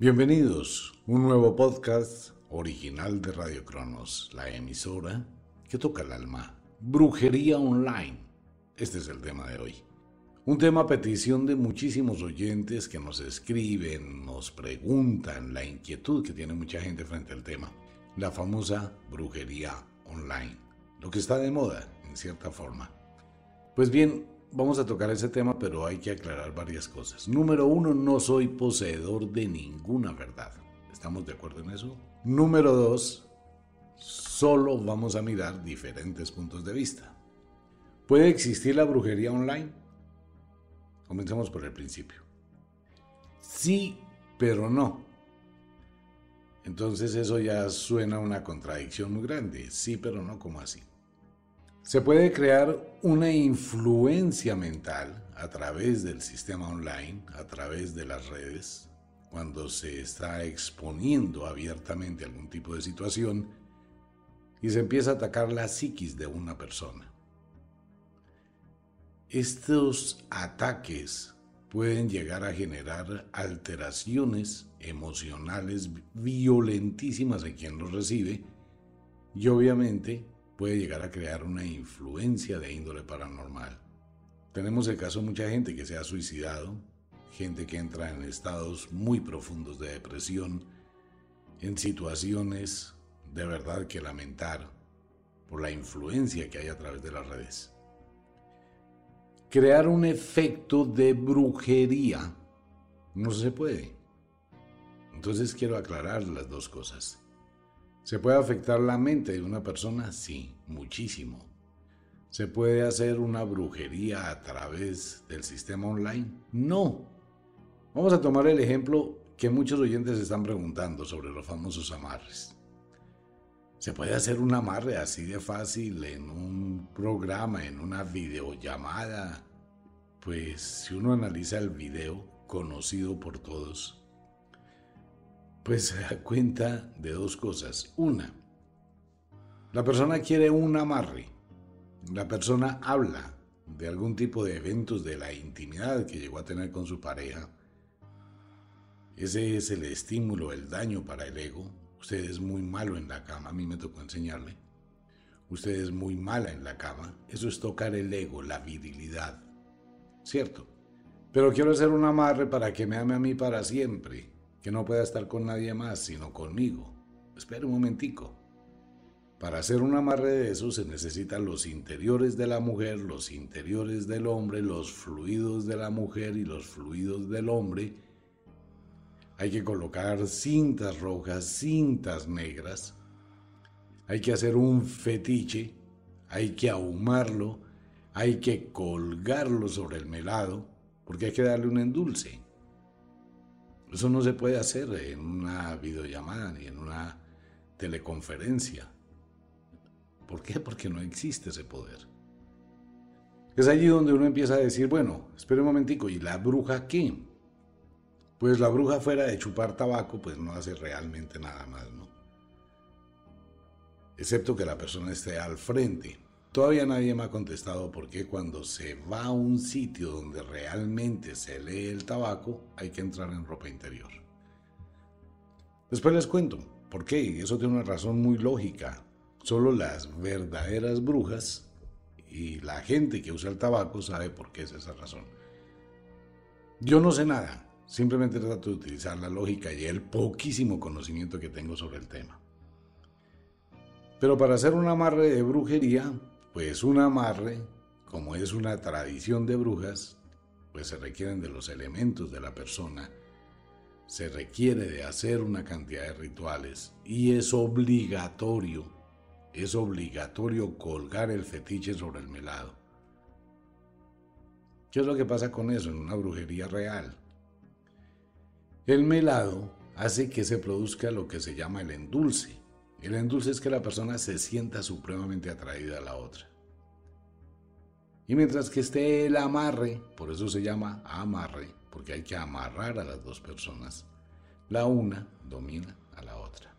Bienvenidos, un nuevo podcast original de Radio Cronos, la emisora que toca el alma. Brujería online. Este es el tema de hoy. Un tema a petición de muchísimos oyentes que nos escriben, nos preguntan la inquietud que tiene mucha gente frente al tema. La famosa brujería online. Lo que está de moda, en cierta forma. Pues bien, vamos a tocar ese tema, pero hay que aclarar varias cosas. Número uno, no soy poseedor de ninguna verdad. ¿Estamos de acuerdo en eso? Número dos, solo vamos a mirar diferentes puntos de vista. ¿Puede existir la brujería online? Comencemos por el principio. Sí, pero no. Entonces eso ya suena una contradicción muy grande. Sí, pero no, como así? Se puede crear una influencia mental a través del sistema online, a través de las redes, cuando se está exponiendo abiertamente algún tipo de situación y se empieza a atacar la psiquis de una persona. Estos ataques pueden llegar a generar alteraciones emocionales violentísimas en quien los recibe y obviamente puede llegar a crear una influencia de índole paranormal. Tenemos el caso de mucha gente que se ha suicidado, gente que entra en estados muy profundos de depresión, en situaciones de verdad que lamentar por la influencia que hay a través de las redes. Crear un efecto de brujería no se puede. Entonces quiero aclarar las dos cosas. ¿Se puede afectar la mente de una persona? Sí, muchísimo. ¿Se puede hacer una brujería a través del sistema online? No. Vamos a tomar el ejemplo que muchos oyentes están preguntando sobre los famosos amarres. ¿Se puede hacer un amarre así de fácil en un programa, en una videollamada? Pues si uno analiza el video, conocido por todos, pues se da cuenta de dos cosas. Una, la persona quiere un amarre. La persona habla de algún tipo de eventos de la intimidad que llegó a tener con su pareja. Ese es el estímulo, el daño para el ego. Usted es muy malo en la cama, a mí me tocó enseñarle. Usted es muy mala en la cama. Eso es tocar el ego, la virilidad. ¿Cierto? Pero quiero hacer un amarre para que me ame a mí para siempre que no pueda estar con nadie más, sino conmigo. Espera un momentico. Para hacer un amarre de eso se necesitan los interiores de la mujer, los interiores del hombre, los fluidos de la mujer y los fluidos del hombre. Hay que colocar cintas rojas, cintas negras. Hay que hacer un fetiche. Hay que ahumarlo. Hay que colgarlo sobre el melado porque hay que darle un endulce. Eso no se puede hacer en una videollamada ni en una teleconferencia. ¿Por qué? Porque no existe ese poder. Es allí donde uno empieza a decir, bueno, espere un momentico, ¿y la bruja qué? pues la bruja fuera de chupar tabaco, pues no hace realmente nada más, ¿no? Excepto que la persona esté al frente. Todavía nadie me ha contestado por qué cuando se va a un sitio donde realmente se lee el tabaco hay que entrar en ropa interior. Después les cuento por qué, eso tiene una razón muy lógica. Solo las verdaderas brujas y la gente que usa el tabaco sabe por qué es esa razón. Yo no sé nada, simplemente trato de utilizar la lógica y el poquísimo conocimiento que tengo sobre el tema. Pero para hacer un amarre de brujería, pues un amarre, como es una tradición de brujas, pues se requieren de los elementos de la persona, se requiere de hacer una cantidad de rituales y es obligatorio, es obligatorio colgar el fetiche sobre el melado. ¿Qué es lo que pasa con eso en una brujería real? El melado hace que se produzca lo que se llama el endulce. El endulce es que la persona se sienta supremamente atraída a la otra. Y mientras que esté el amarre, por eso se llama amarre, porque hay que amarrar a las dos personas, la una domina a la otra.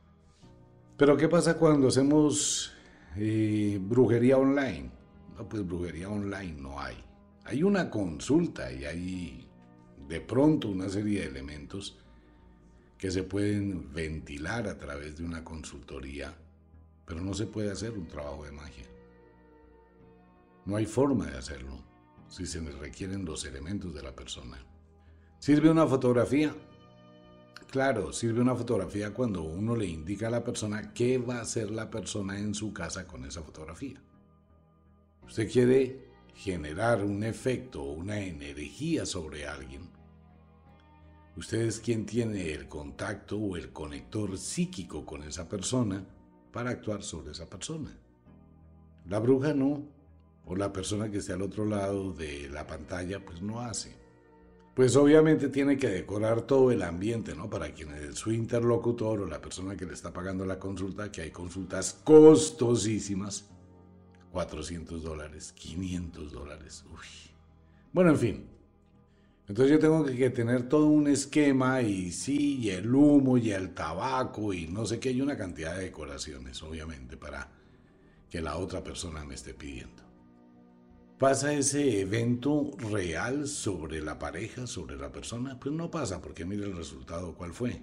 Pero ¿qué pasa cuando hacemos eh, brujería online? No, pues brujería online no hay. Hay una consulta y hay de pronto una serie de elementos que se pueden ventilar a través de una consultoría, pero no se puede hacer un trabajo de magia. No hay forma de hacerlo si se requieren los elementos de la persona. ¿Sirve una fotografía? Claro, sirve una fotografía cuando uno le indica a la persona qué va a hacer la persona en su casa con esa fotografía. Usted quiere generar un efecto o una energía sobre alguien Usted es quien tiene el contacto o el conector psíquico con esa persona para actuar sobre esa persona. La bruja no, o la persona que esté al otro lado de la pantalla, pues no hace. Pues obviamente tiene que decorar todo el ambiente, ¿no? Para quien su interlocutor o la persona que le está pagando la consulta, que hay consultas costosísimas, 400 dólares, 500 dólares, uy. Bueno, en fin, entonces yo tengo que tener todo un esquema y sí, y el humo y el tabaco y no sé qué, hay una cantidad de decoraciones, obviamente, para que la otra persona me esté pidiendo. ¿Pasa ese evento real sobre la pareja, sobre la persona? Pues no pasa, porque mire el resultado, ¿cuál fue?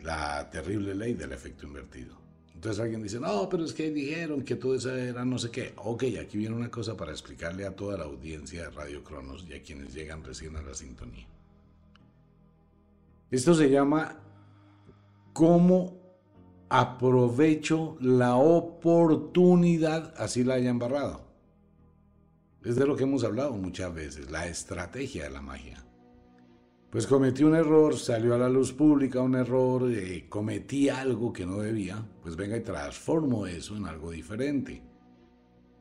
La terrible ley del efecto invertido. Entonces alguien dice, no, pero es que dijeron que todo eso era no sé qué. Ok, aquí viene una cosa para explicarle a toda la audiencia de Radio Cronos y a quienes llegan recién a la sintonía. Esto se llama cómo aprovecho la oportunidad, así la hayan barrado. Es de lo que hemos hablado muchas veces, la estrategia de la magia pues cometí un error, salió a la luz pública un error, eh, cometí algo que no debía, pues venga y transformo eso en algo diferente.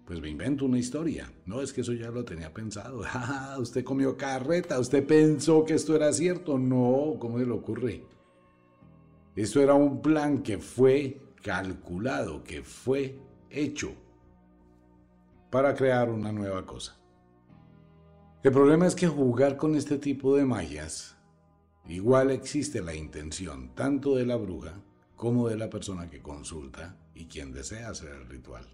Pues me invento una historia. No, es que eso ya lo tenía pensado. Ah, usted comió carreta, usted pensó que esto era cierto. No, ¿cómo se le ocurre? Esto era un plan que fue calculado, que fue hecho para crear una nueva cosa. El problema es que jugar con este tipo de magias, igual existe la intención tanto de la bruja como de la persona que consulta y quien desea hacer el ritual.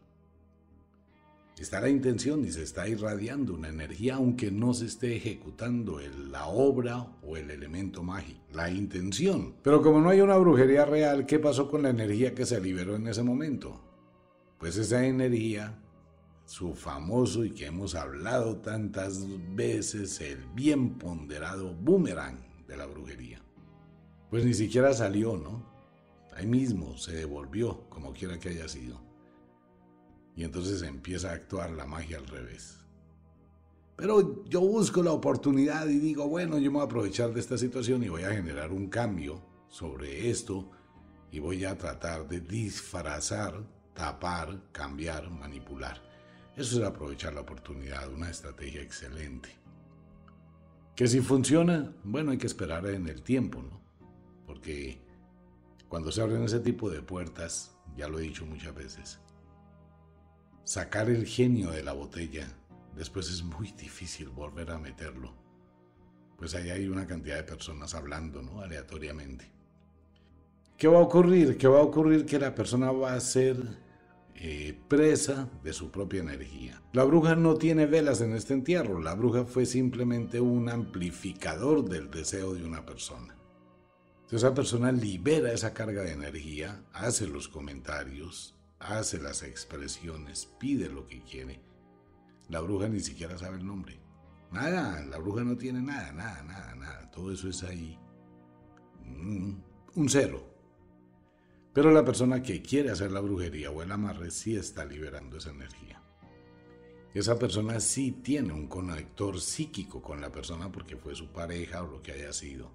Está la intención y se está irradiando una energía aunque no se esté ejecutando la obra o el elemento mágico. La intención. Pero como no hay una brujería real, ¿qué pasó con la energía que se liberó en ese momento? Pues esa energía su famoso y que hemos hablado tantas veces, el bien ponderado boomerang de la brujería. Pues ni siquiera salió, ¿no? Ahí mismo se devolvió, como quiera que haya sido. Y entonces empieza a actuar la magia al revés. Pero yo busco la oportunidad y digo, bueno, yo me voy a aprovechar de esta situación y voy a generar un cambio sobre esto y voy a tratar de disfrazar, tapar, cambiar, manipular. Eso es aprovechar la oportunidad, una estrategia excelente. Que si funciona, bueno, hay que esperar en el tiempo, ¿no? Porque cuando se abren ese tipo de puertas, ya lo he dicho muchas veces, sacar el genio de la botella después es muy difícil volver a meterlo. pues ahí hay una cantidad de personas hablando, ¿no? Aleatoriamente. ¿Qué va a ocurrir? ¿Qué va a ocurrir? Que la persona va a ser eh, presa de su propia energía. La bruja no tiene velas en este entierro, la bruja fue simplemente un amplificador del deseo de una persona. Entonces esa persona libera esa carga de energía, hace los comentarios, hace las expresiones, pide lo que quiere. La bruja ni siquiera sabe el nombre. Nada, la bruja no tiene nada, nada, nada, nada. Todo eso es ahí. Mm, un cero. Pero la persona que quiere hacer la brujería o el amarre sí está liberando esa energía. Esa persona sí tiene un conector psíquico con la persona porque fue su pareja o lo que haya sido.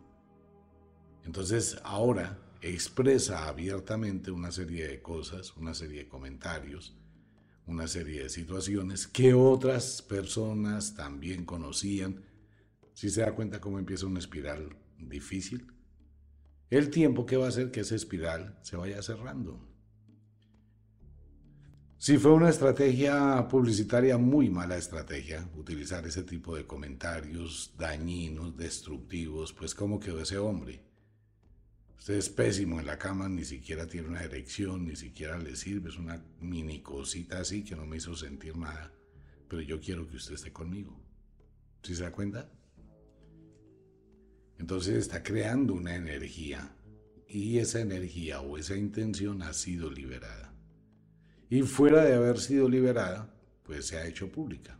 Entonces ahora expresa abiertamente una serie de cosas, una serie de comentarios, una serie de situaciones que otras personas también conocían. Si se da cuenta cómo empieza una espiral difícil, el tiempo que va a hacer que esa espiral se vaya cerrando. Si fue una estrategia publicitaria, muy mala estrategia, utilizar ese tipo de comentarios dañinos, destructivos, pues cómo quedó ese hombre. Usted es pésimo en la cama, ni siquiera tiene una erección, ni siquiera le sirve, es una mini cosita así que no me hizo sentir nada, pero yo quiero que usted esté conmigo. ¿Sí se da cuenta? Entonces está creando una energía y esa energía o esa intención ha sido liberada. Y fuera de haber sido liberada, pues se ha hecho pública.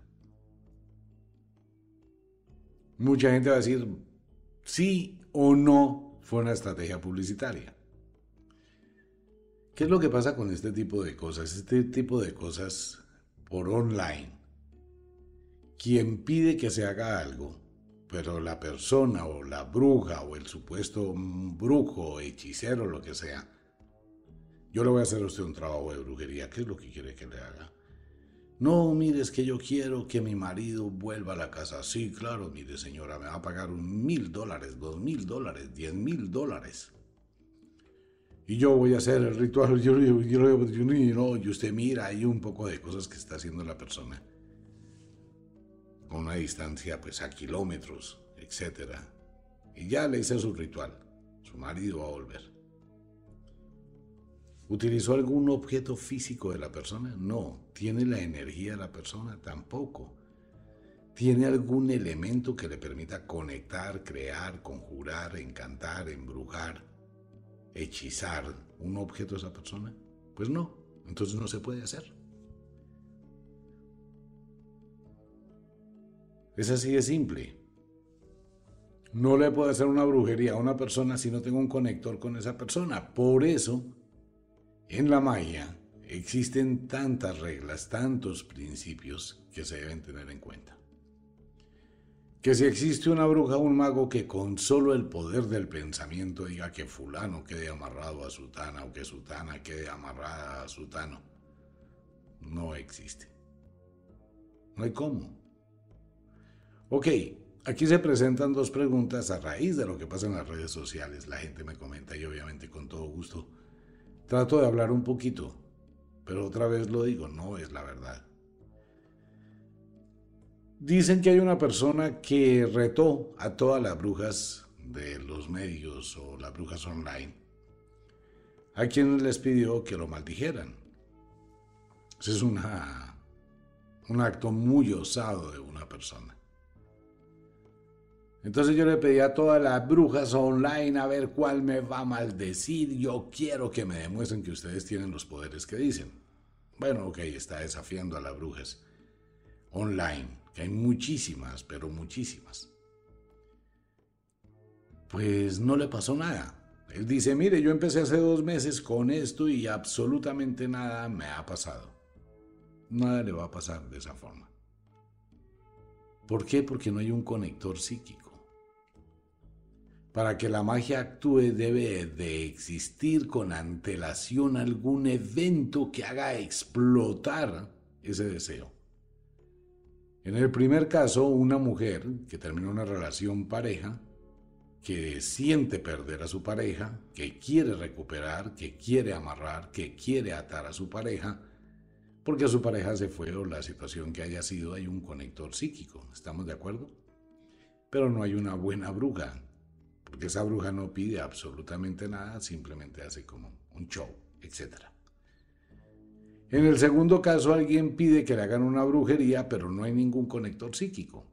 Mucha gente va a decir sí o no fue una estrategia publicitaria. ¿Qué es lo que pasa con este tipo de cosas? Este tipo de cosas por online. Quien pide que se haga algo pero la persona o la bruja o el supuesto brujo, hechicero, lo que sea, yo le voy a hacer a usted un trabajo de brujería, ¿qué es lo que quiere que le haga? No, mire, es que yo quiero que mi marido vuelva a la casa. Sí, claro, mire señora, me va a pagar un mil dólares, dos mil dólares, diez mil dólares. Y yo voy a hacer el ritual, yo, yo, yo, y usted mira ahí un poco de cosas que está haciendo la persona una distancia pues a kilómetros, etc. Y ya le hice su ritual. Su marido va a volver. ¿Utilizó algún objeto físico de la persona? No. ¿Tiene la energía de la persona? Tampoco. ¿Tiene algún elemento que le permita conectar, crear, conjurar, encantar, embrujar, hechizar un objeto de esa persona? Pues no. Entonces no se puede hacer. Es así de simple. No le puedo hacer una brujería a una persona si no tengo un conector con esa persona. Por eso, en la magia existen tantas reglas, tantos principios que se deben tener en cuenta. Que si existe una bruja o un mago que con solo el poder del pensamiento diga que fulano quede amarrado a sutana o que sutana quede amarrada a sutano, no existe. No hay cómo. Ok, aquí se presentan dos preguntas a raíz de lo que pasa en las redes sociales. La gente me comenta y obviamente con todo gusto trato de hablar un poquito, pero otra vez lo digo, no es la verdad. Dicen que hay una persona que retó a todas las brujas de los medios o las brujas online, a quienes les pidió que lo maldijeran. Ese es un acto muy osado de una persona. Entonces yo le pedí a todas las brujas online a ver cuál me va a maldecir. Yo quiero que me demuestren que ustedes tienen los poderes que dicen. Bueno, ok, está desafiando a las brujas online, que hay muchísimas, pero muchísimas. Pues no le pasó nada. Él dice, mire, yo empecé hace dos meses con esto y absolutamente nada me ha pasado. Nada le va a pasar de esa forma. ¿Por qué? Porque no hay un conector psíquico. Para que la magia actúe debe de existir con antelación algún evento que haga explotar ese deseo. En el primer caso, una mujer que termina una relación pareja, que siente perder a su pareja, que quiere recuperar, que quiere amarrar, que quiere atar a su pareja, porque su pareja se fue o la situación que haya sido, hay un conector psíquico. ¿Estamos de acuerdo? pero no hay una buena bruja, porque esa bruja no pide absolutamente nada, simplemente hace como un show, etc. En el segundo caso, alguien pide que le hagan una brujería, pero no hay ningún conector psíquico.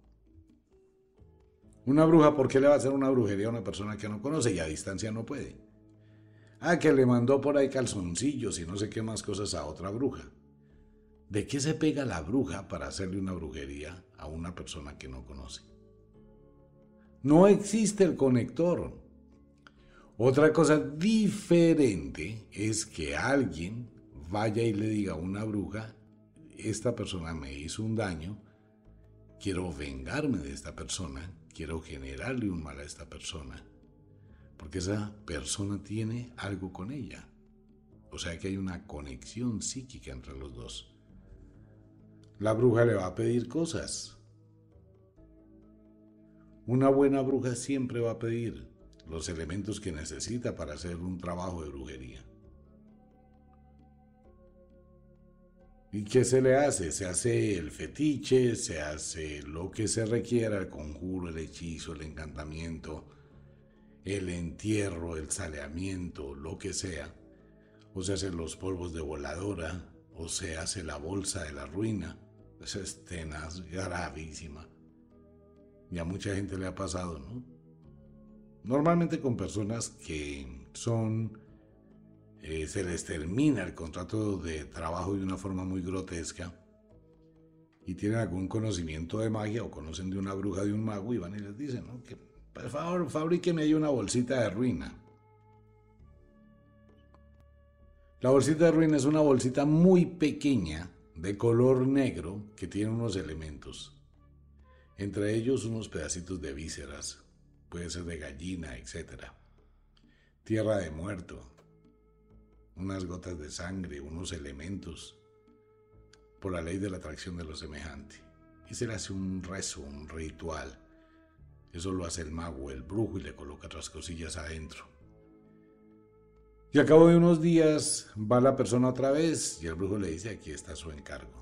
Una bruja, ¿por qué le va a hacer una brujería a una persona que no conoce y a distancia no puede? Ah, que le mandó por ahí calzoncillos y no sé qué más cosas a otra bruja. ¿De qué se pega la bruja para hacerle una brujería a una persona que no conoce? No existe el conector. Otra cosa diferente es que alguien vaya y le diga a una bruja, esta persona me hizo un daño, quiero vengarme de esta persona, quiero generarle un mal a esta persona, porque esa persona tiene algo con ella. O sea que hay una conexión psíquica entre los dos. La bruja le va a pedir cosas. Una buena bruja siempre va a pedir los elementos que necesita para hacer un trabajo de brujería. ¿Y qué se le hace? Se hace el fetiche, se hace lo que se requiera, el conjuro, el hechizo, el encantamiento, el entierro, el saleamiento, lo que sea. O se hacen los polvos de voladora, o se hace la bolsa de la ruina. Esa es gravísima. Y a mucha gente le ha pasado, ¿no? Normalmente con personas que son eh, se les termina el contrato de trabajo de una forma muy grotesca y tienen algún conocimiento de magia o conocen de una bruja de un mago y van y les dicen, que por favor fabríqueme ahí una bolsita de ruina. La bolsita de ruina es una bolsita muy pequeña de color negro que tiene unos elementos, entre ellos unos pedacitos de vísceras, puede ser de gallina, etc. Tierra de muerto, unas gotas de sangre, unos elementos, por la ley de la atracción de lo semejante. Y se le hace un rezo, un ritual. Eso lo hace el mago, el brujo, y le coloca otras cosillas adentro. Y al cabo de unos días va la persona otra vez y el brujo le dice, aquí está su encargo.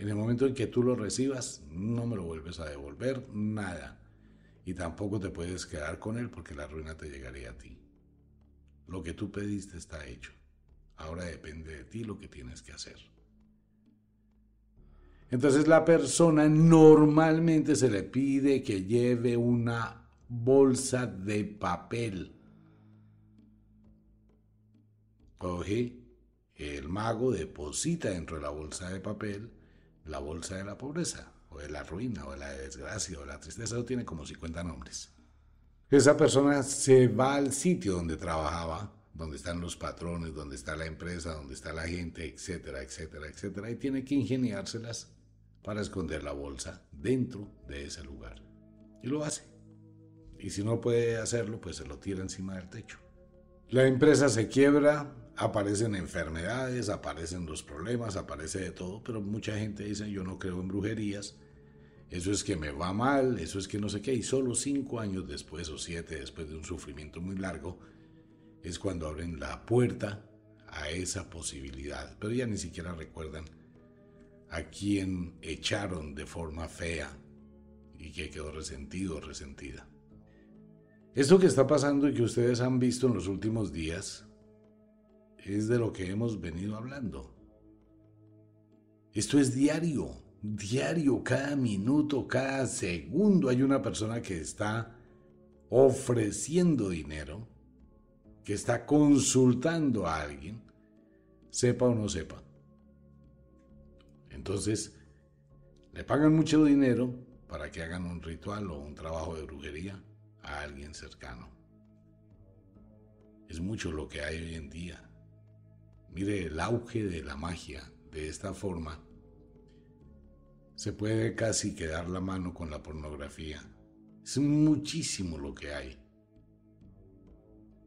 En el momento en que tú lo recibas, no me lo vuelves a devolver, nada. Y tampoco te puedes quedar con él porque la ruina te llegaría a ti. Lo que tú pediste está hecho. Ahora depende de ti lo que tienes que hacer. Entonces la persona normalmente se le pide que lleve una bolsa de papel. Coge, el mago deposita dentro de la bolsa de papel la bolsa de la pobreza, o de la ruina, o de la desgracia, o de la tristeza, eso tiene como 50 nombres. Esa persona se va al sitio donde trabajaba donde están los patrones, donde está la empresa, donde está la gente, etcétera, etcétera, etcétera, y tiene que ingeniárselas para esconder la bolsa dentro de ese lugar. Y lo hace. Y si no puede hacerlo, pues se lo tira encima del techo. La empresa se quiebra, aparecen enfermedades, aparecen los problemas, aparece de todo, pero mucha gente dice yo no creo en brujerías, eso es que me va mal, eso es que no sé qué, y solo cinco años después o siete después de un sufrimiento muy largo, es cuando abren la puerta a esa posibilidad, pero ya ni siquiera recuerdan a quién echaron de forma fea y que quedó resentido o resentida. Esto que está pasando y que ustedes han visto en los últimos días es de lo que hemos venido hablando. Esto es diario, diario, cada minuto, cada segundo hay una persona que está ofreciendo dinero que está consultando a alguien, sepa o no sepa. Entonces, le pagan mucho dinero para que hagan un ritual o un trabajo de brujería a alguien cercano. Es mucho lo que hay hoy en día. Mire el auge de la magia de esta forma. Se puede casi quedar la mano con la pornografía. Es muchísimo lo que hay.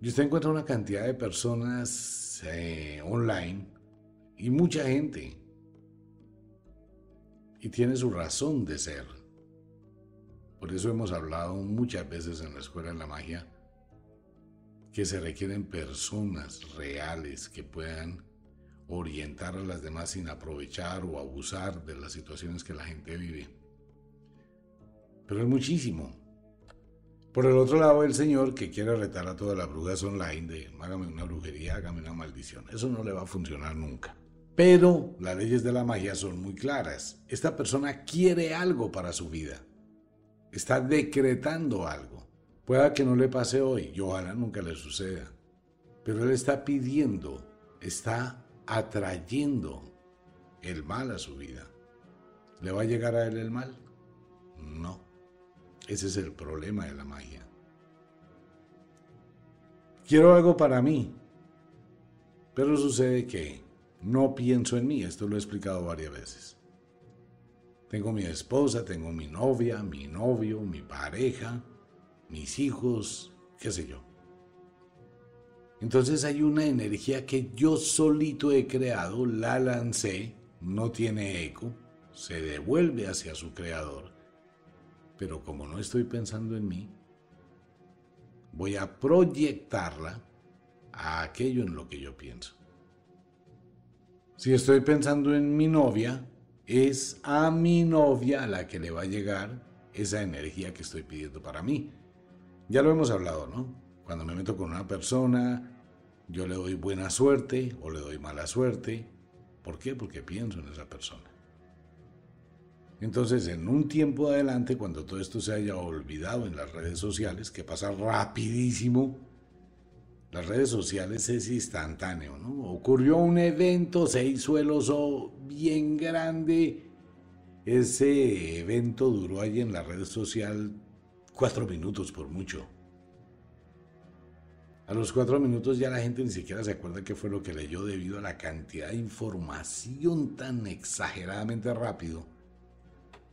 Y usted encuentra una cantidad de personas eh, online y mucha gente. Y tiene su razón de ser. Por eso hemos hablado muchas veces en la Escuela de la Magia que se requieren personas reales que puedan orientar a las demás sin aprovechar o abusar de las situaciones que la gente vive. Pero es muchísimo. Por el otro lado, el señor que quiere retar a todas las brujas online de hágame una brujería, hágame una maldición. Eso no le va a funcionar nunca. Pero las leyes de la magia son muy claras. Esta persona quiere algo para su vida. Está decretando algo. Pueda que no le pase hoy y ojalá nunca le suceda. Pero él está pidiendo, está atrayendo el mal a su vida. ¿Le va a llegar a él el mal? No. Ese es el problema de la magia. Quiero algo para mí, pero sucede que no pienso en mí, esto lo he explicado varias veces. Tengo mi esposa, tengo mi novia, mi novio, mi pareja, mis hijos, qué sé yo. Entonces hay una energía que yo solito he creado, la lancé, no tiene eco, se devuelve hacia su creador. Pero como no estoy pensando en mí, voy a proyectarla a aquello en lo que yo pienso. Si estoy pensando en mi novia, es a mi novia la que le va a llegar esa energía que estoy pidiendo para mí. Ya lo hemos hablado, ¿no? Cuando me meto con una persona, yo le doy buena suerte o le doy mala suerte. ¿Por qué? Porque pienso en esa persona. Entonces, en un tiempo adelante, cuando todo esto se haya olvidado en las redes sociales, que pasa rapidísimo, las redes sociales es instantáneo, ¿no? Ocurrió un evento, se hizo el bien grande. Ese evento duró ahí en la red social cuatro minutos por mucho. A los cuatro minutos ya la gente ni siquiera se acuerda qué fue lo que leyó debido a la cantidad de información tan exageradamente rápido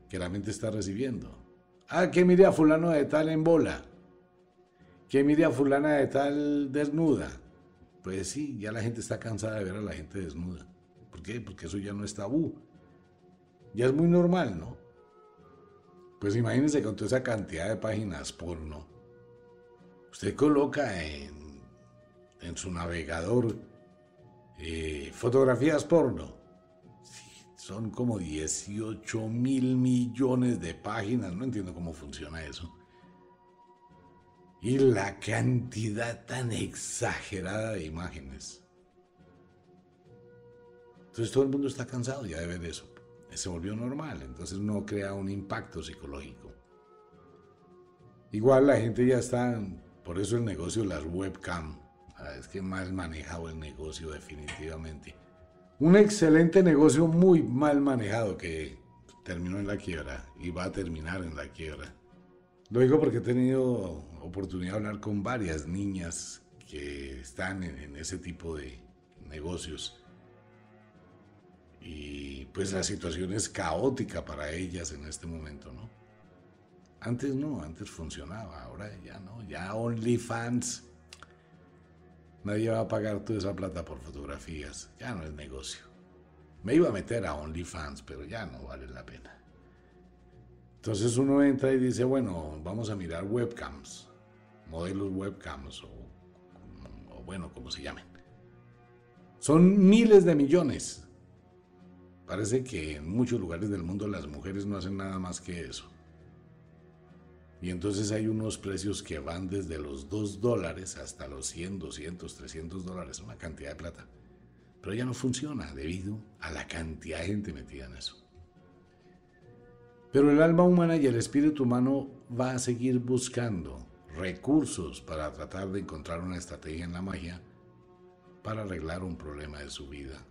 que la mente está recibiendo. Ah, que mire a fulano de tal en bola. Que mire a fulana de tal desnuda. Pues sí, ya la gente está cansada de ver a la gente desnuda. ¿Por qué? Porque eso ya no es tabú. Ya es muy normal, ¿no? Pues imagínense con toda esa cantidad de páginas porno. Usted coloca en, en su navegador eh, fotografías porno son como 18 mil millones de páginas, no entiendo cómo funciona eso. Y la cantidad tan exagerada de imágenes. Entonces todo el mundo está cansado ya de ver eso. Se volvió normal, entonces no crea un impacto psicológico. Igual la gente ya está, por eso el negocio, las webcam, es que mal manejado el negocio definitivamente. Un excelente negocio muy mal manejado que terminó en la quiebra y va a terminar en la quiebra. Lo digo porque he tenido oportunidad de hablar con varias niñas que están en, ese tipo de negocios. Y pues la situación es caótica para ellas en este momento, ¿no? Antes no, antes funcionaba, ahora ya no, ya OnlyFans Nadie va a pagar toda esa plata por fotografías. Ya no es negocio. Me iba a meter a OnlyFans, pero ya no vale la pena. Entonces uno entra y dice, bueno, vamos a mirar webcams, modelos webcams o, bueno, como se llamen. Son miles de millones. Parece que en muchos lugares del mundo las mujeres no hacen nada más que eso. Y entonces hay unos precios que van desde los 2 dólares hasta los 100, 200, 300 dólares, una cantidad de plata. Pero ya no funciona debido a la cantidad de gente metida en eso. Pero el alma humana y el espíritu humano va a seguir buscando recursos para tratar de encontrar una estrategia en la magia para arreglar un problema de su vida.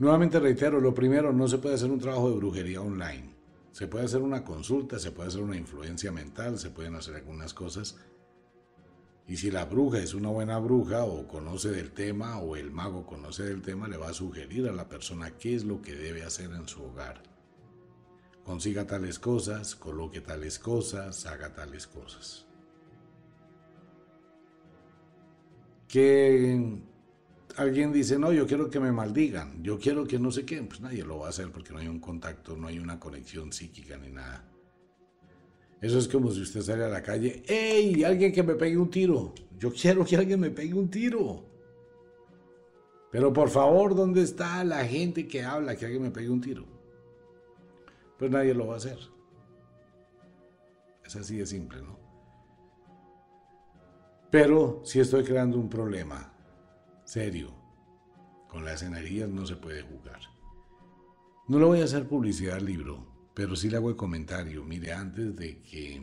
Nuevamente reitero, lo primero, no se puede hacer un trabajo de brujería online. Se puede hacer una consulta, se puede hacer una influencia mental, se pueden hacer algunas cosas. Y si la bruja es una buena bruja o conoce del tema o el mago conoce del tema, le va a sugerir a la persona qué es lo que debe hacer en su hogar. Consiga tales cosas, coloque tales cosas, haga tales cosas. Que alguien dice, no, yo quiero que me maldigan, yo quiero que no sé qué, pues nadie lo va a hacer porque no hay un contacto, no hay una conexión psíquica ni nada. Eso es como si usted sale a la calle, ¡Ey! Alguien que me pegue un tiro. Yo quiero que alguien me pegue un tiro. Pero por favor, ¿dónde está la gente que habla que alguien me pegue un tiro? Pues nadie lo va a hacer. Es así de simple, ¿no? Pero si estoy creando un problema serio, con las energías no se puede jugar. No le voy a hacer publicidad al libro, pero sí le hago el comentario. Mire, antes de que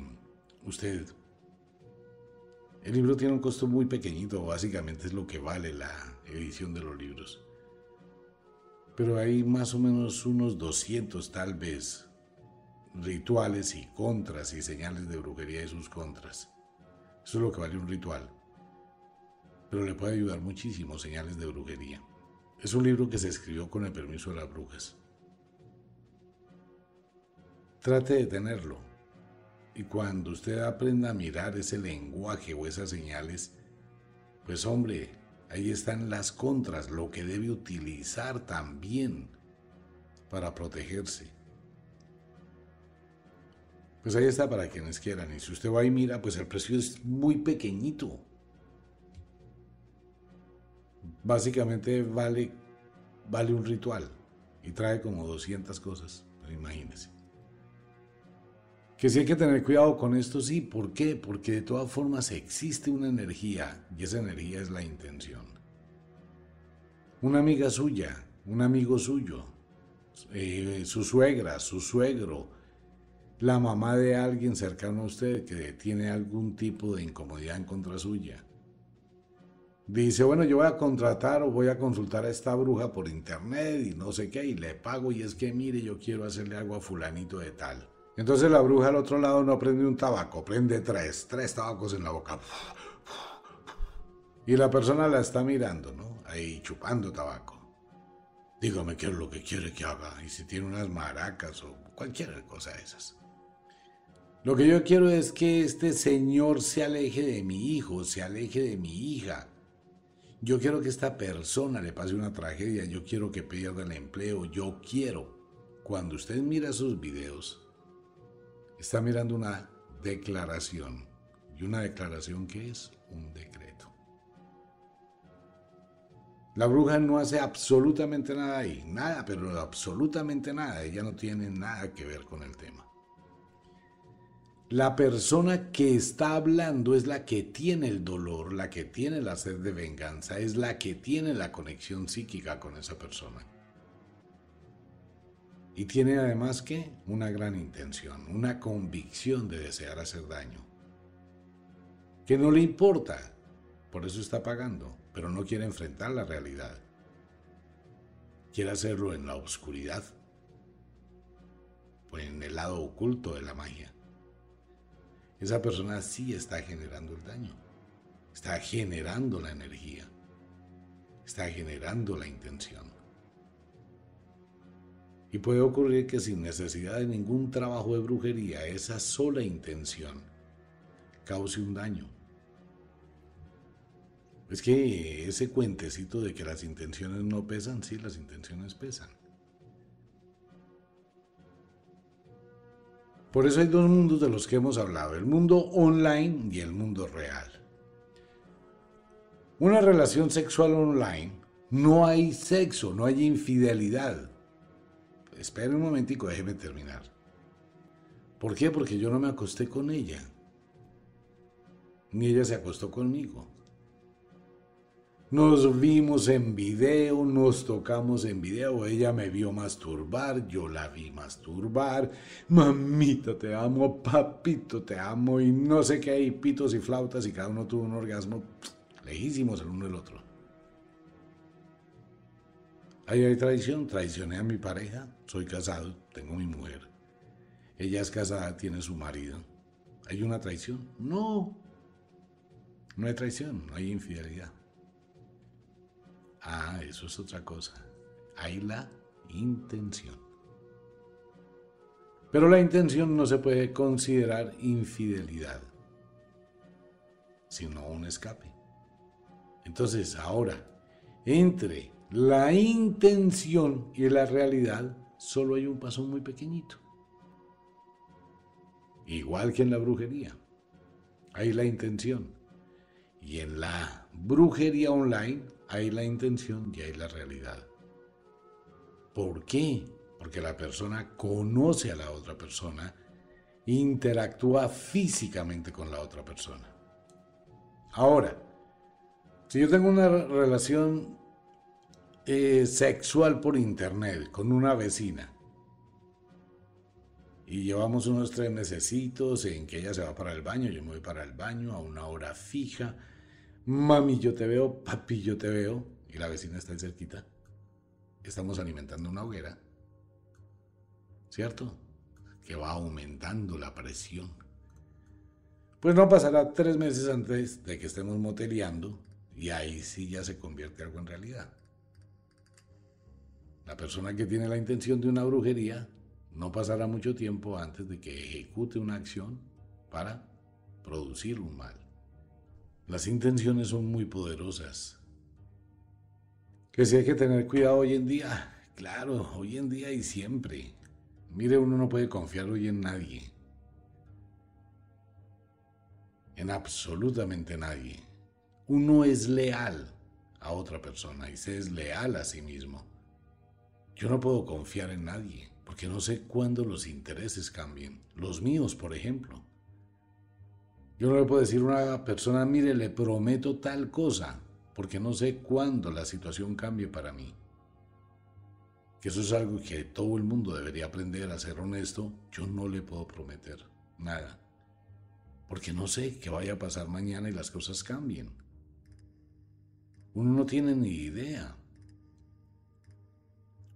usted... El libro tiene un costo muy pequeñito, básicamente es lo que vale la edición de los libros. Pero hay más o menos unos 200 tal vez rituales y contras y señales de brujería y sus contras. Eso es lo que vale un ritual. Pero le puede ayudar muchísimo señales de brujería. Es un libro que se escribió con el permiso de las brujas. Trate de tenerlo. Y cuando usted aprenda a mirar ese lenguaje o esas señales, pues hombre, ahí están las contras, lo que debe utilizar también para protegerse. Pues ahí está para quienes quieran. Y si usted va y mira, pues el precio es muy pequeñito. Básicamente vale, vale un ritual y trae como 200 cosas. Imagínense. Que sí hay que tener cuidado con esto, sí. ¿Por qué? Porque de todas formas existe una energía y esa energía es la intención. Una amiga suya, un amigo suyo, eh, su suegra, su suegro, la mamá de alguien cercano a usted que tiene algún tipo de incomodidad en contra suya. Dice, bueno, yo voy a contratar o voy a consultar a esta bruja por internet y no sé qué, y le pago y es que mire, yo quiero hacerle algo a fulanito de tal. Entonces la bruja al otro lado no prende un tabaco, prende tres, tres tabacos en la boca. Y la persona la está mirando, ¿no? Ahí chupando tabaco. Dígame qué es lo que quiere que haga y si tiene unas maracas o cualquier cosa de esas. Lo que yo quiero es que este señor se aleje de mi hijo, se aleje de mi hija. Yo quiero que esta persona le pase una tragedia, yo quiero que pierda el empleo, yo quiero. Cuando usted mira sus videos, está mirando una declaración. ¿Y una declaración que es? Un decreto. La bruja no hace absolutamente nada ahí, nada, pero absolutamente nada. Ella no tiene nada que ver con el tema. La persona que está hablando es la que tiene el dolor, la que tiene la sed de venganza, es la que tiene la conexión psíquica con esa persona. Y tiene además que una gran intención, una convicción de desear hacer daño. Que no le importa, por eso está pagando, pero no quiere enfrentar la realidad. Quiere hacerlo en la oscuridad, en el lado oculto de la magia esa persona sí está generando el daño, está generando la energía, está generando la intención. Y puede ocurrir que sin necesidad de ningún trabajo de brujería, esa sola intención cause un daño. Es que ese cuentecito de que las intenciones no pesan, sí, las intenciones pesan. Por eso hay dos mundos de los que hemos hablado, el mundo online y el mundo real. Una relación sexual online, no hay sexo, no hay infidelidad. Esperen un momentico, déjeme terminar. ¿Por qué? Porque yo no me acosté con ella, ni ella se acostó conmigo. Nos vimos en video, nos tocamos en video, ella me vio masturbar, yo la vi masturbar, mamita te amo, papito te amo y no sé qué, hay pitos y flautas y cada uno tuvo un orgasmo lejísimos el uno del otro. Ahí hay traición, traicioné a mi pareja, soy casado, tengo mi mujer. Ella es casada, tiene su marido. ¿Hay una traición? No, no hay traición, no hay infidelidad. Ah, eso es otra cosa. Hay la intención. Pero la intención no se puede considerar infidelidad, sino un escape. Entonces, ahora, entre la intención y la realidad, solo hay un paso muy pequeñito. Igual que en la brujería. Hay la intención. Y en la brujería online hay la intención y hay la realidad. ¿Por qué? Porque la persona conoce a la otra persona interactúa físicamente con la otra persona. Ahora, si yo tengo una relación eh, sexual por internet con una vecina y llevamos unos tres necesitos en que ella se va para el baño, yo me voy para el baño a una hora fija, mami yo te veo, papi yo te veo, y la vecina está ahí cerquita, estamos alimentando una hoguera, ¿cierto? Que va aumentando la presión. Pues no pasará tres meses antes de que estemos moteleando y ahí sí ya se convierte algo en realidad. La persona que tiene la intención de una brujería no pasará mucho tiempo antes de que ejecute una acción para producir un mal. Las intenciones son muy poderosas. Que si hay que tener cuidado hoy en día, claro, hoy en día y siempre. Mire, uno no puede confiar hoy en nadie. En absolutamente nadie. Uno es leal a otra persona y se es leal a sí mismo. Yo no puedo confiar en nadie porque no sé cuándo los intereses cambien. Los míos, por ejemplo. Yo no le puedo decir a una persona, mire, le prometo tal cosa, porque no sé cuándo la situación cambie para mí. Que eso es algo que todo el mundo debería aprender a ser honesto. Yo no le puedo prometer nada, porque no sé qué vaya a pasar mañana y las cosas cambien. Uno no tiene ni idea.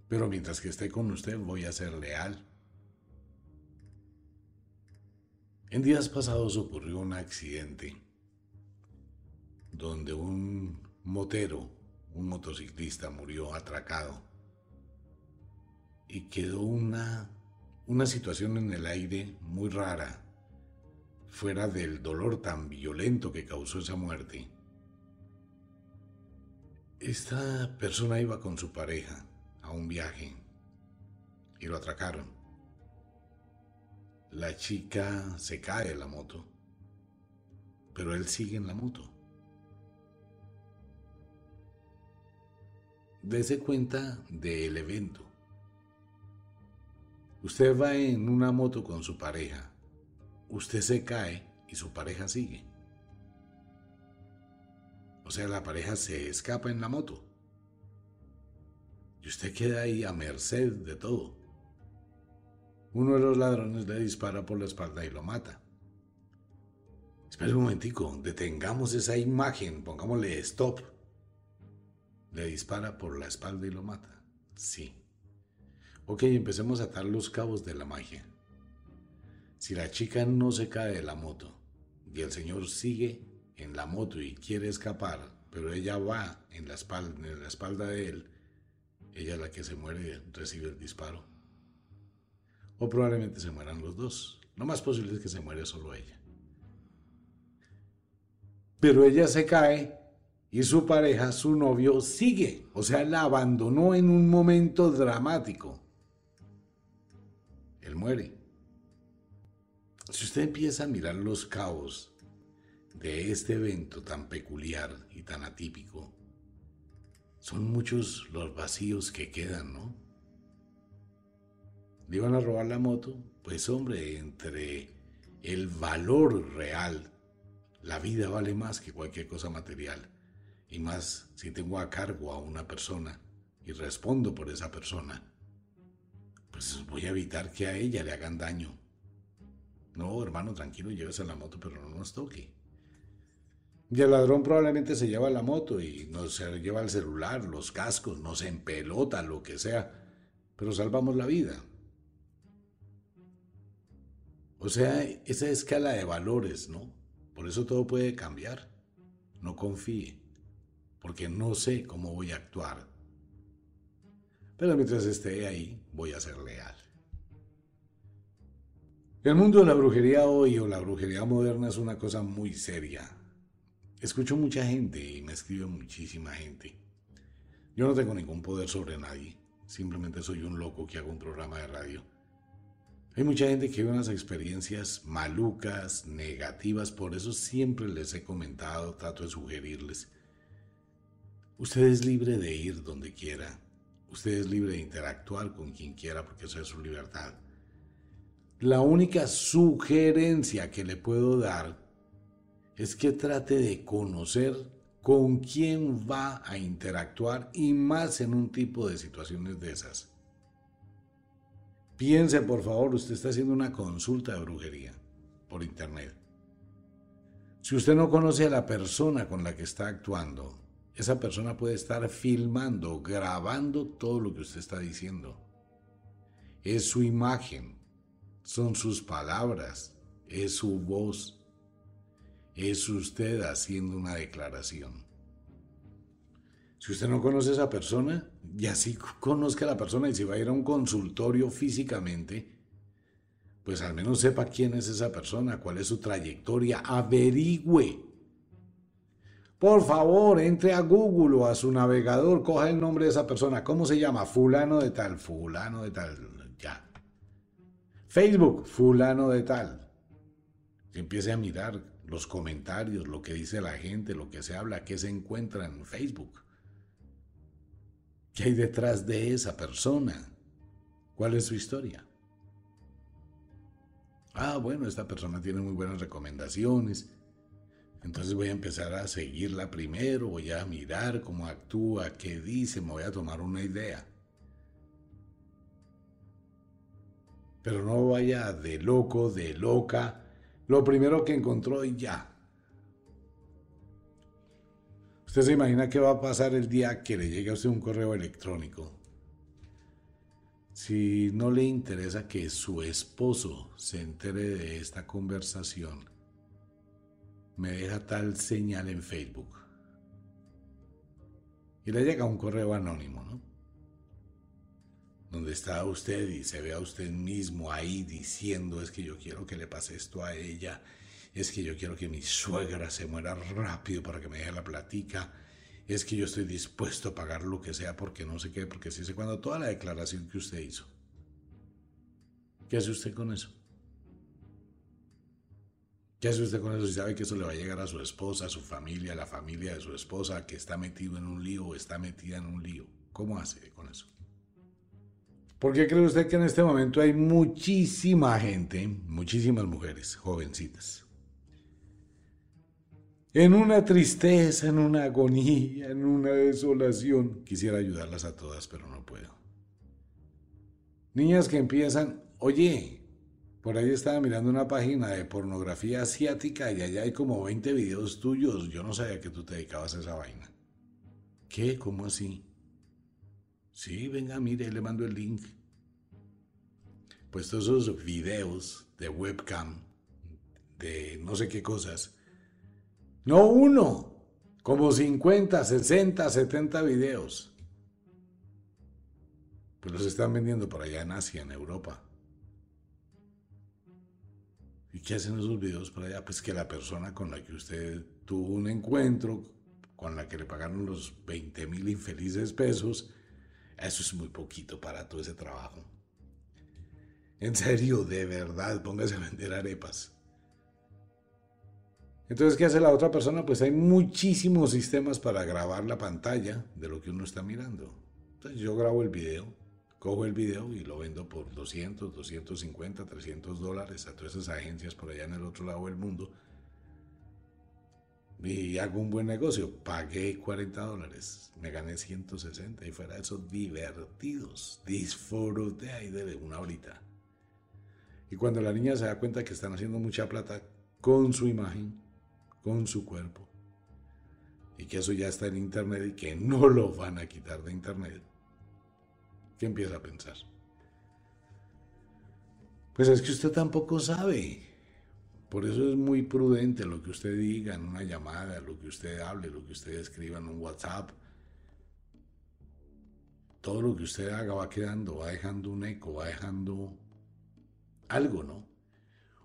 Pero mientras que esté con usted voy a ser leal. En días pasados ocurrió un accidente donde un motero, un motociclista murió atracado y quedó una, una situación en el aire muy rara, fuera del dolor tan violento que causó esa muerte. Esta persona iba con su pareja a un viaje y lo atracaron. La chica se cae de la moto, pero él sigue en la moto. Dese cuenta del evento. Usted va en una moto con su pareja, usted se cae y su pareja sigue. O sea, la pareja se escapa en la moto. Y usted queda ahí a merced de todo. Uno de los ladrones le dispara por la espalda y lo mata. Espera un momentico, detengamos esa imagen, pongámosle stop. Le dispara por la espalda y lo mata. Sí. Ok, empecemos a atar los cabos de la magia. Si la chica no se cae de la moto y el señor sigue en la moto y quiere escapar, pero ella va en la espalda, en la espalda de él, ella es la que se muere recibe el disparo o probablemente se mueran los dos. Lo más posible es que se muere solo ella. Pero ella se cae y su pareja, su novio, sigue. O sea, la abandonó en un momento dramático. Él muere. Si usted empieza a mirar los caos de este evento tan peculiar y tan atípico, son muchos los vacíos que quedan, ¿no? Le iban a robar la moto, pues hombre, entre el valor real, la vida vale más que cualquier cosa material. Y más si tengo a cargo a una persona y respondo por esa persona, pues voy a evitar que a ella le hagan daño. No, hermano, tranquilo, llévese la moto, pero no nos toque. Y el ladrón probablemente se lleva la moto y nos lleva el celular, los cascos, nos empelota, lo que sea, pero salvamos la vida. O sea, esa escala de valores, ¿no? Por eso todo puede cambiar. No confíe, porque no sé cómo voy a actuar. Pero mientras esté ahí, voy a ser leal. El mundo de la brujería hoy o la brujería moderna es una cosa muy seria. Escucho mucha gente y me escribe muchísima gente. Yo no tengo ningún poder sobre nadie, simplemente soy un loco que hago un programa de radio. Hay mucha gente que vive unas experiencias malucas, negativas, por eso siempre les he comentado, trato de sugerirles. Usted es libre de ir donde quiera, usted es libre de interactuar con quien quiera porque eso es su libertad. La única sugerencia que le puedo dar es que trate de conocer con quién va a interactuar y más en un tipo de situaciones de esas. Piense, por favor, usted está haciendo una consulta de brujería por internet. Si usted no conoce a la persona con la que está actuando, esa persona puede estar filmando, grabando todo lo que usted está diciendo. Es su imagen, son sus palabras, es su voz, es usted haciendo una declaración. Si usted no conoce a esa persona, y así conozca a la persona y si va a ir a un consultorio físicamente, pues al menos sepa quién es esa persona, cuál es su trayectoria, averigüe. Por favor, entre a Google o a su navegador, coja el nombre de esa persona. ¿Cómo se llama? Fulano de tal, fulano de tal, ya. Facebook, fulano de tal. Empiece a mirar los comentarios, lo que dice la gente, lo que se habla, qué se encuentra en Facebook. ¿Qué hay detrás de esa persona? ¿Cuál es su historia? Ah, bueno, esta persona tiene muy buenas recomendaciones. Entonces voy a empezar a seguirla primero, voy a mirar cómo actúa, qué dice, me voy a tomar una idea. Pero no vaya de loco, de loca, lo primero que encontró y ya. Usted se imagina qué va a pasar el día que le llegue a usted un correo electrónico si no le interesa que su esposo se entere de esta conversación, me deja tal señal en Facebook. Y le llega un correo anónimo, ¿no? Donde está usted y se ve a usted mismo ahí diciendo es que yo quiero que le pase esto a ella, es que yo quiero que mi suegra se muera rápido para que me deje la platica, es que yo estoy dispuesto a pagar lo que sea porque no sé qué, porque si sé cuando toda la declaración que usted hizo. ¿Qué hace usted con eso? ¿Qué hace usted con eso si sabe que eso le va a llegar a su esposa, a su familia, a la familia de su esposa, que está metido en un lío o está metida en un lío? ¿Cómo hace con eso? ¿Por qué cree usted que en este momento hay muchísima gente, muchísimas mujeres, jovencitas, en una tristeza, en una agonía, en una desolación. Quisiera ayudarlas a todas, pero no puedo. Niñas que empiezan, oye, por ahí estaba mirando una página de pornografía asiática y allá hay como 20 videos tuyos. Yo no sabía que tú te dedicabas a esa vaina. ¿Qué? ¿Cómo así? Sí, venga, mire, le mando el link. Pues todos esos videos de webcam, de no sé qué cosas, no uno, como 50, 60, 70 videos. Pues los están vendiendo por allá en Asia, en Europa. ¿Y qué hacen esos videos por allá? Pues que la persona con la que usted tuvo un encuentro, con la que le pagaron los 20 mil infelices pesos, eso es muy poquito para todo ese trabajo. En serio, de verdad, póngase a vender arepas. Entonces, ¿qué hace la otra persona? Pues hay muchísimos sistemas para grabar la pantalla de lo que uno está mirando. Entonces yo grabo el video, cojo el video y lo vendo por 200, 250, 300 dólares a todas esas agencias por allá en el otro lado del mundo. Y hago un buen negocio. Pagué 40 dólares, me gané 160 y fuera de eso divertidos. Disfruté ahí de una horita. Y cuando la niña se da cuenta que están haciendo mucha plata con su imagen, con su cuerpo. Y que eso ya está en Internet y que no lo van a quitar de Internet. ¿Qué empieza a pensar? Pues es que usted tampoco sabe. Por eso es muy prudente lo que usted diga en una llamada, lo que usted hable, lo que usted escriba en un WhatsApp. Todo lo que usted haga va quedando, va dejando un eco, va dejando algo, ¿no?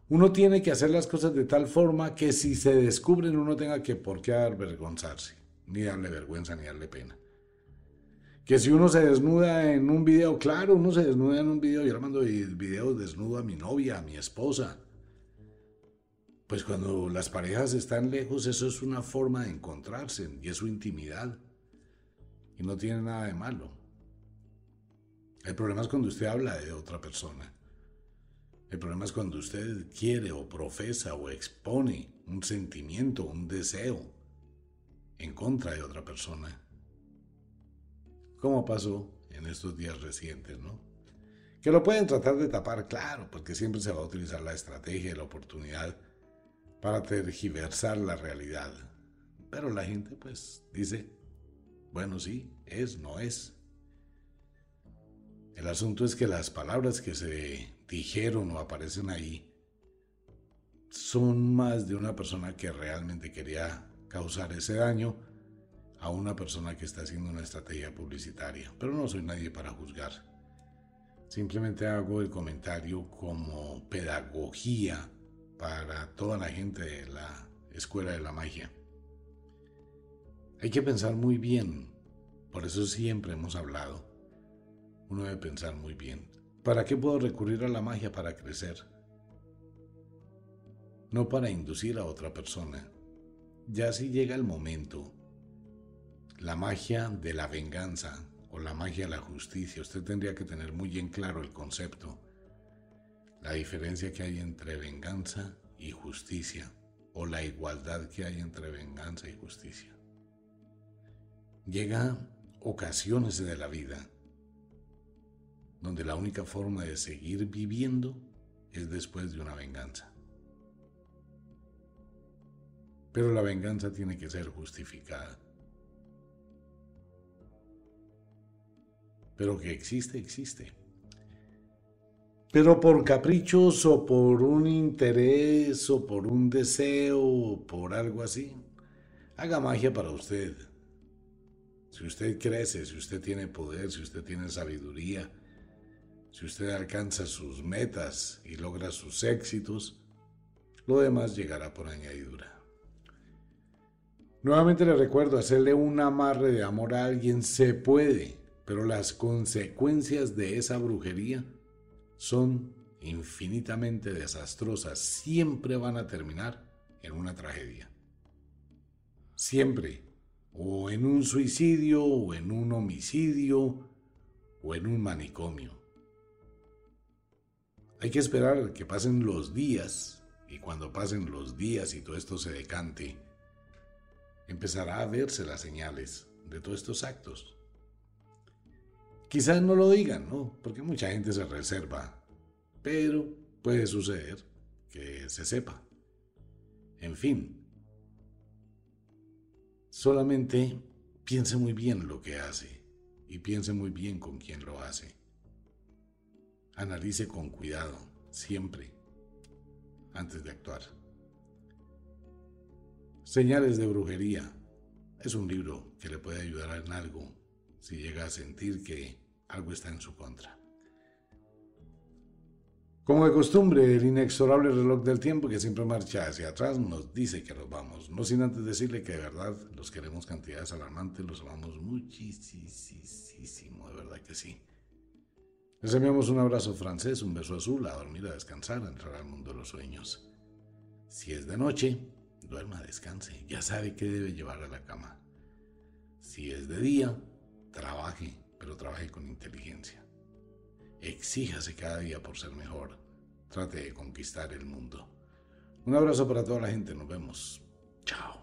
Uno tiene que hacer las cosas de tal forma que si se descubren uno tenga que por qué avergonzarse, ni darle vergüenza, ni darle pena. Que si uno se desnuda en un video, claro, uno se desnuda en un video, yo le mando videos desnudo a mi novia, a mi esposa. Pues cuando las parejas están lejos, eso es una forma de encontrarse y es su intimidad. Y no tiene nada de malo. El problema es cuando usted habla de otra persona El problema es cuando usted quiere o profesa o expone un sentimiento, un deseo en contra de otra persona. Como pasó en estos días recientes, ¿no? Que lo pueden tratar de tapar, claro, porque siempre se va a utilizar la estrategia y la oportunidad para tergiversar la realidad. Pero la gente pues dice, bueno, sí, es, no es. El asunto es que las palabras que se dijeron o aparecen ahí son más de una persona que realmente quería causar ese daño a una persona que está haciendo una estrategia publicitaria. Pero no soy nadie para juzgar. Simplemente hago el comentario como pedagogía para toda la gente de la escuela de la magia. Hay que pensar muy bien, por eso siempre hemos hablado. Uno debe pensar muy bien. ¿Para qué puedo recurrir a la magia para crecer? No para inducir a otra persona. Ya si llega el momento, la magia de la venganza o la magia de la justicia, usted tendría que tener muy bien claro el concepto, la diferencia que hay entre venganza y justicia, o la igualdad que hay entre venganza y justicia. Llega ocasiones de la vida donde la única forma de seguir viviendo es después de una venganza. Pero la venganza tiene que ser justificada. Pero que existe, existe. Pero por caprichos o por un interés o por un deseo o por algo así, haga magia para usted. Si usted crece, si usted tiene poder, si usted tiene sabiduría, si usted alcanza sus metas y logra sus éxitos, lo demás llegará por añadidura. Nuevamente le recuerdo, hacerle un amarre de amor a alguien se puede, pero las consecuencias de esa brujería son infinitamente desastrosas, siempre van a terminar en una tragedia. Siempre. O en un suicidio, o en un homicidio, o en un manicomio. Hay que esperar que pasen los días, y cuando pasen los días y todo esto se decante, empezará a verse las señales de todos estos actos. Quizás no lo digan, ¿no? Porque mucha gente se reserva. Pero puede suceder que se sepa. En fin. Solamente piense muy bien lo que hace y piense muy bien con quién lo hace. Analice con cuidado, siempre, antes de actuar. Señales de brujería. Es un libro que le puede ayudar en algo si llega a sentir que algo está en su contra. Como de costumbre, el inexorable reloj del tiempo que siempre marcha hacia atrás nos dice que nos vamos, no sin antes decirle que de verdad los queremos cantidades alarmantes, los amamos muchísimo, de verdad que sí. Les enviamos un abrazo francés, un beso azul, a dormir, a descansar, a entrar al mundo de los sueños. Si es de noche, duerma, descanse, ya sabe qué debe llevar a la cama. Si es de día, trabaje, pero trabaje con inteligencia. Exíjase cada día por ser mejor. Trate de conquistar el mundo. Un abrazo para toda la gente. Nos vemos. Chao.